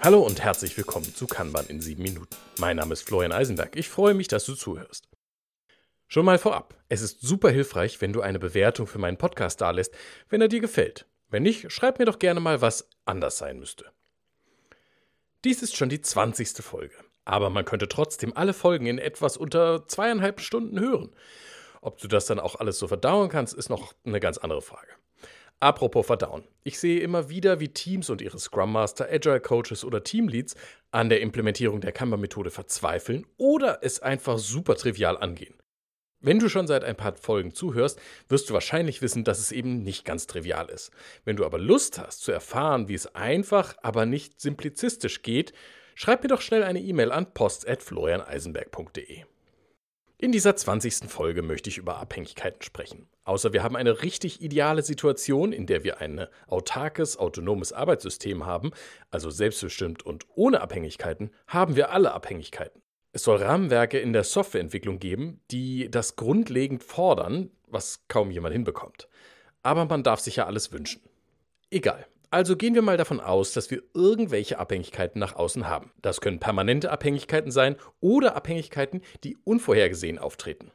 Hallo und herzlich willkommen zu Kanban in sieben Minuten. Mein Name ist Florian Eisenberg. Ich freue mich, dass du zuhörst. Schon mal vorab, es ist super hilfreich, wenn du eine Bewertung für meinen Podcast dalässt, wenn er dir gefällt. Wenn nicht, schreib mir doch gerne mal, was anders sein müsste. Dies ist schon die 20. Folge, aber man könnte trotzdem alle Folgen in etwas unter zweieinhalb Stunden hören. Ob du das dann auch alles so verdauen kannst, ist noch eine ganz andere Frage. Apropos Verdauen. Ich sehe immer wieder, wie Teams und ihre Scrum Master, Agile Coaches oder Teamleads an der Implementierung der Kanban-Methode verzweifeln oder es einfach super trivial angehen. Wenn du schon seit ein paar Folgen zuhörst, wirst du wahrscheinlich wissen, dass es eben nicht ganz trivial ist. Wenn du aber Lust hast zu erfahren, wie es einfach, aber nicht simplizistisch geht, schreib mir doch schnell eine E-Mail an post@florianeisenberg.de. In dieser 20. Folge möchte ich über Abhängigkeiten sprechen. Außer wir haben eine richtig ideale Situation, in der wir ein autarkes, autonomes Arbeitssystem haben, also selbstbestimmt und ohne Abhängigkeiten, haben wir alle Abhängigkeiten. Es soll Rahmenwerke in der Softwareentwicklung geben, die das grundlegend fordern, was kaum jemand hinbekommt. Aber man darf sich ja alles wünschen. Egal. Also gehen wir mal davon aus, dass wir irgendwelche Abhängigkeiten nach außen haben. Das können permanente Abhängigkeiten sein oder Abhängigkeiten, die unvorhergesehen auftreten.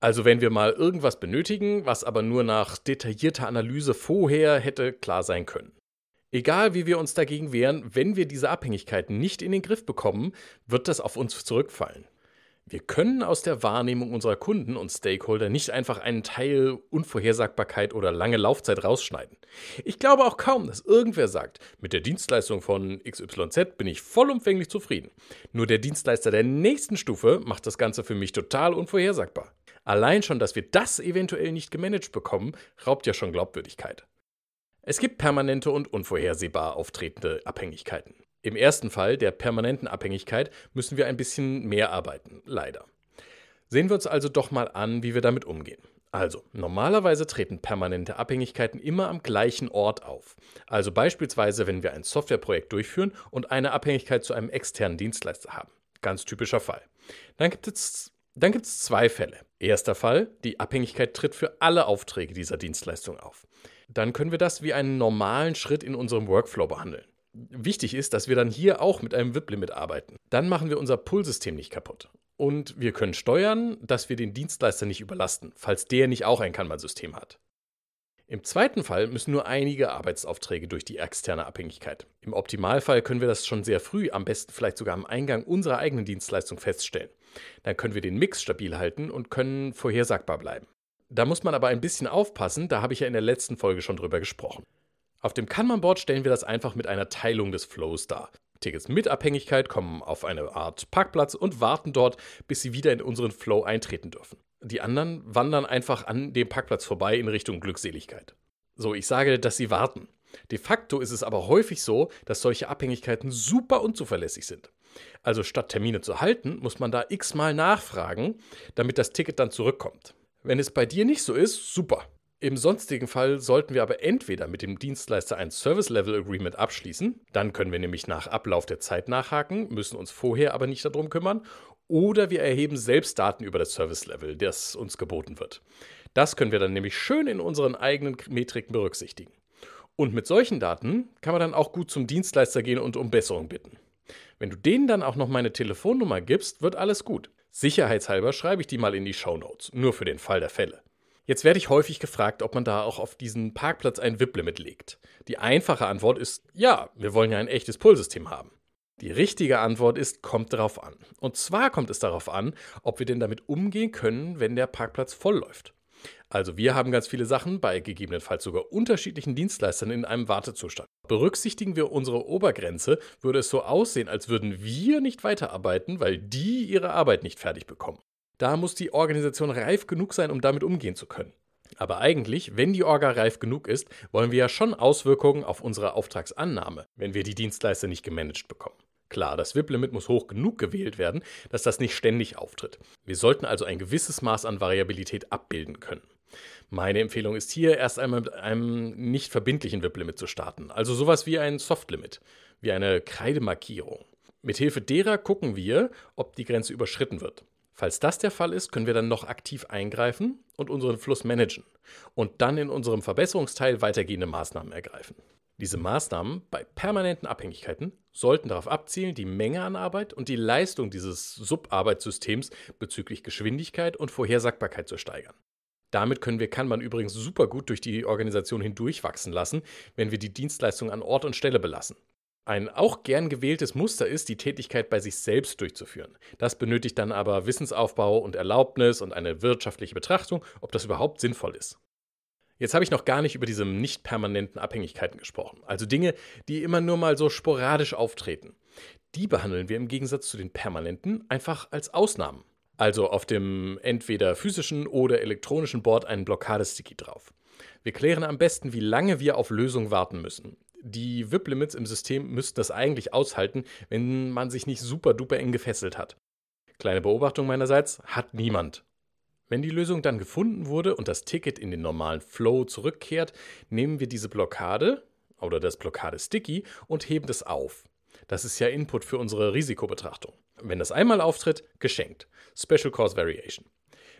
Also wenn wir mal irgendwas benötigen, was aber nur nach detaillierter Analyse vorher hätte klar sein können. Egal wie wir uns dagegen wehren, wenn wir diese Abhängigkeiten nicht in den Griff bekommen, wird das auf uns zurückfallen. Wir können aus der Wahrnehmung unserer Kunden und Stakeholder nicht einfach einen Teil Unvorhersagbarkeit oder lange Laufzeit rausschneiden. Ich glaube auch kaum, dass irgendwer sagt, mit der Dienstleistung von XYZ bin ich vollumfänglich zufrieden. Nur der Dienstleister der nächsten Stufe macht das Ganze für mich total unvorhersagbar. Allein schon, dass wir das eventuell nicht gemanagt bekommen, raubt ja schon Glaubwürdigkeit. Es gibt permanente und unvorhersehbar auftretende Abhängigkeiten. Im ersten Fall, der permanenten Abhängigkeit, müssen wir ein bisschen mehr arbeiten, leider. Sehen wir uns also doch mal an, wie wir damit umgehen. Also, normalerweise treten permanente Abhängigkeiten immer am gleichen Ort auf. Also beispielsweise, wenn wir ein Softwareprojekt durchführen und eine Abhängigkeit zu einem externen Dienstleister haben. Ganz typischer Fall. Dann gibt es, dann gibt es zwei Fälle. Erster Fall, die Abhängigkeit tritt für alle Aufträge dieser Dienstleistung auf. Dann können wir das wie einen normalen Schritt in unserem Workflow behandeln. Wichtig ist, dass wir dann hier auch mit einem VIP-Limit arbeiten. Dann machen wir unser Pull-System nicht kaputt. Und wir können steuern, dass wir den Dienstleister nicht überlasten, falls der nicht auch ein Kanban-System hat. Im zweiten Fall müssen nur einige Arbeitsaufträge durch die externe Abhängigkeit. Im Optimalfall können wir das schon sehr früh, am besten vielleicht sogar am Eingang unserer eigenen Dienstleistung feststellen. Dann können wir den Mix stabil halten und können vorhersagbar bleiben. Da muss man aber ein bisschen aufpassen, da habe ich ja in der letzten Folge schon drüber gesprochen. Auf dem Kanban-Board stellen wir das einfach mit einer Teilung des Flows dar. Tickets mit Abhängigkeit kommen auf eine Art Parkplatz und warten dort, bis sie wieder in unseren Flow eintreten dürfen. Die anderen wandern einfach an dem Parkplatz vorbei in Richtung Glückseligkeit. So, ich sage, dass sie warten. De facto ist es aber häufig so, dass solche Abhängigkeiten super unzuverlässig sind. Also statt Termine zu halten, muss man da x-mal nachfragen, damit das Ticket dann zurückkommt. Wenn es bei dir nicht so ist, super. Im sonstigen Fall sollten wir aber entweder mit dem Dienstleister ein Service Level Agreement abschließen, dann können wir nämlich nach Ablauf der Zeit nachhaken, müssen uns vorher aber nicht darum kümmern, oder wir erheben selbst Daten über das Service Level, das uns geboten wird. Das können wir dann nämlich schön in unseren eigenen Metriken berücksichtigen. Und mit solchen Daten kann man dann auch gut zum Dienstleister gehen und um Besserung bitten. Wenn du denen dann auch noch meine Telefonnummer gibst, wird alles gut. Sicherheitshalber schreibe ich die mal in die Show Notes, nur für den Fall der Fälle. Jetzt werde ich häufig gefragt, ob man da auch auf diesen Parkplatz ein VIP-Limit legt. Die einfache Antwort ist ja, wir wollen ja ein echtes Pullsystem haben. Die richtige Antwort ist, kommt darauf an. Und zwar kommt es darauf an, ob wir denn damit umgehen können, wenn der Parkplatz voll läuft. Also wir haben ganz viele Sachen bei gegebenenfalls sogar unterschiedlichen Dienstleistern in einem Wartezustand. Berücksichtigen wir unsere Obergrenze, würde es so aussehen, als würden wir nicht weiterarbeiten, weil die ihre Arbeit nicht fertig bekommen. Da muss die Organisation reif genug sein, um damit umgehen zu können. Aber eigentlich, wenn die Orga reif genug ist, wollen wir ja schon Auswirkungen auf unsere Auftragsannahme, wenn wir die Dienstleister nicht gemanagt bekommen. Klar, das VIP-Limit muss hoch genug gewählt werden, dass das nicht ständig auftritt. Wir sollten also ein gewisses Maß an Variabilität abbilden können. Meine Empfehlung ist hier erst einmal mit einem nicht verbindlichen VIP-Limit zu starten, also sowas wie ein Soft-Limit, wie eine Kreidemarkierung. Mithilfe derer gucken wir, ob die Grenze überschritten wird. Falls das der Fall ist, können wir dann noch aktiv eingreifen und unseren Fluss managen und dann in unserem Verbesserungsteil weitergehende Maßnahmen ergreifen. Diese Maßnahmen bei permanenten Abhängigkeiten sollten darauf abzielen, die Menge an Arbeit und die Leistung dieses Subarbeitssystems bezüglich Geschwindigkeit und Vorhersagbarkeit zu steigern. Damit können wir Kanban übrigens super gut durch die Organisation hindurchwachsen lassen, wenn wir die Dienstleistung an Ort und Stelle belassen. Ein auch gern gewähltes Muster ist, die Tätigkeit bei sich selbst durchzuführen. Das benötigt dann aber Wissensaufbau und Erlaubnis und eine wirtschaftliche Betrachtung, ob das überhaupt sinnvoll ist. Jetzt habe ich noch gar nicht über diese nicht permanenten Abhängigkeiten gesprochen, also Dinge, die immer nur mal so sporadisch auftreten. Die behandeln wir im Gegensatz zu den permanenten einfach als Ausnahmen. Also auf dem entweder physischen oder elektronischen Board einen Blockadesticky drauf. Wir klären am besten, wie lange wir auf Lösung warten müssen. Die VIP-Limits im System müssten das eigentlich aushalten, wenn man sich nicht super duper eng gefesselt hat. Kleine Beobachtung meinerseits, hat niemand. Wenn die Lösung dann gefunden wurde und das Ticket in den normalen Flow zurückkehrt, nehmen wir diese Blockade oder das Blockade-Sticky und heben das auf. Das ist ja Input für unsere Risikobetrachtung. Wenn das einmal auftritt, geschenkt. Special Cause Variation.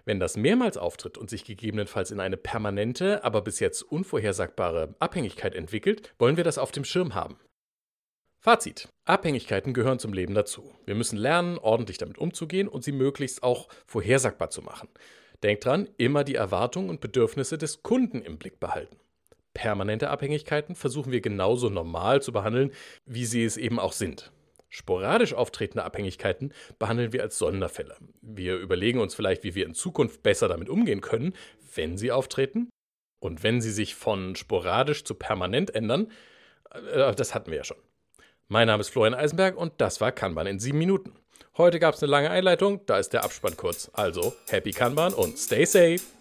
Wenn das mehrmals auftritt und sich gegebenenfalls in eine permanente, aber bis jetzt unvorhersagbare Abhängigkeit entwickelt, wollen wir das auf dem Schirm haben. Fazit. Abhängigkeiten gehören zum Leben dazu. Wir müssen lernen, ordentlich damit umzugehen und sie möglichst auch vorhersagbar zu machen. Denkt dran, immer die Erwartungen und Bedürfnisse des Kunden im Blick behalten. Permanente Abhängigkeiten versuchen wir genauso normal zu behandeln, wie sie es eben auch sind. Sporadisch auftretende Abhängigkeiten behandeln wir als Sonderfälle. Wir überlegen uns vielleicht, wie wir in Zukunft besser damit umgehen können, wenn sie auftreten. Und wenn sie sich von sporadisch zu permanent ändern, äh, das hatten wir ja schon. Mein Name ist Florian Eisenberg und das war Kanban in sieben Minuten. Heute gab es eine lange Einleitung, da ist der Abspann kurz. Also, happy Kanban und stay safe!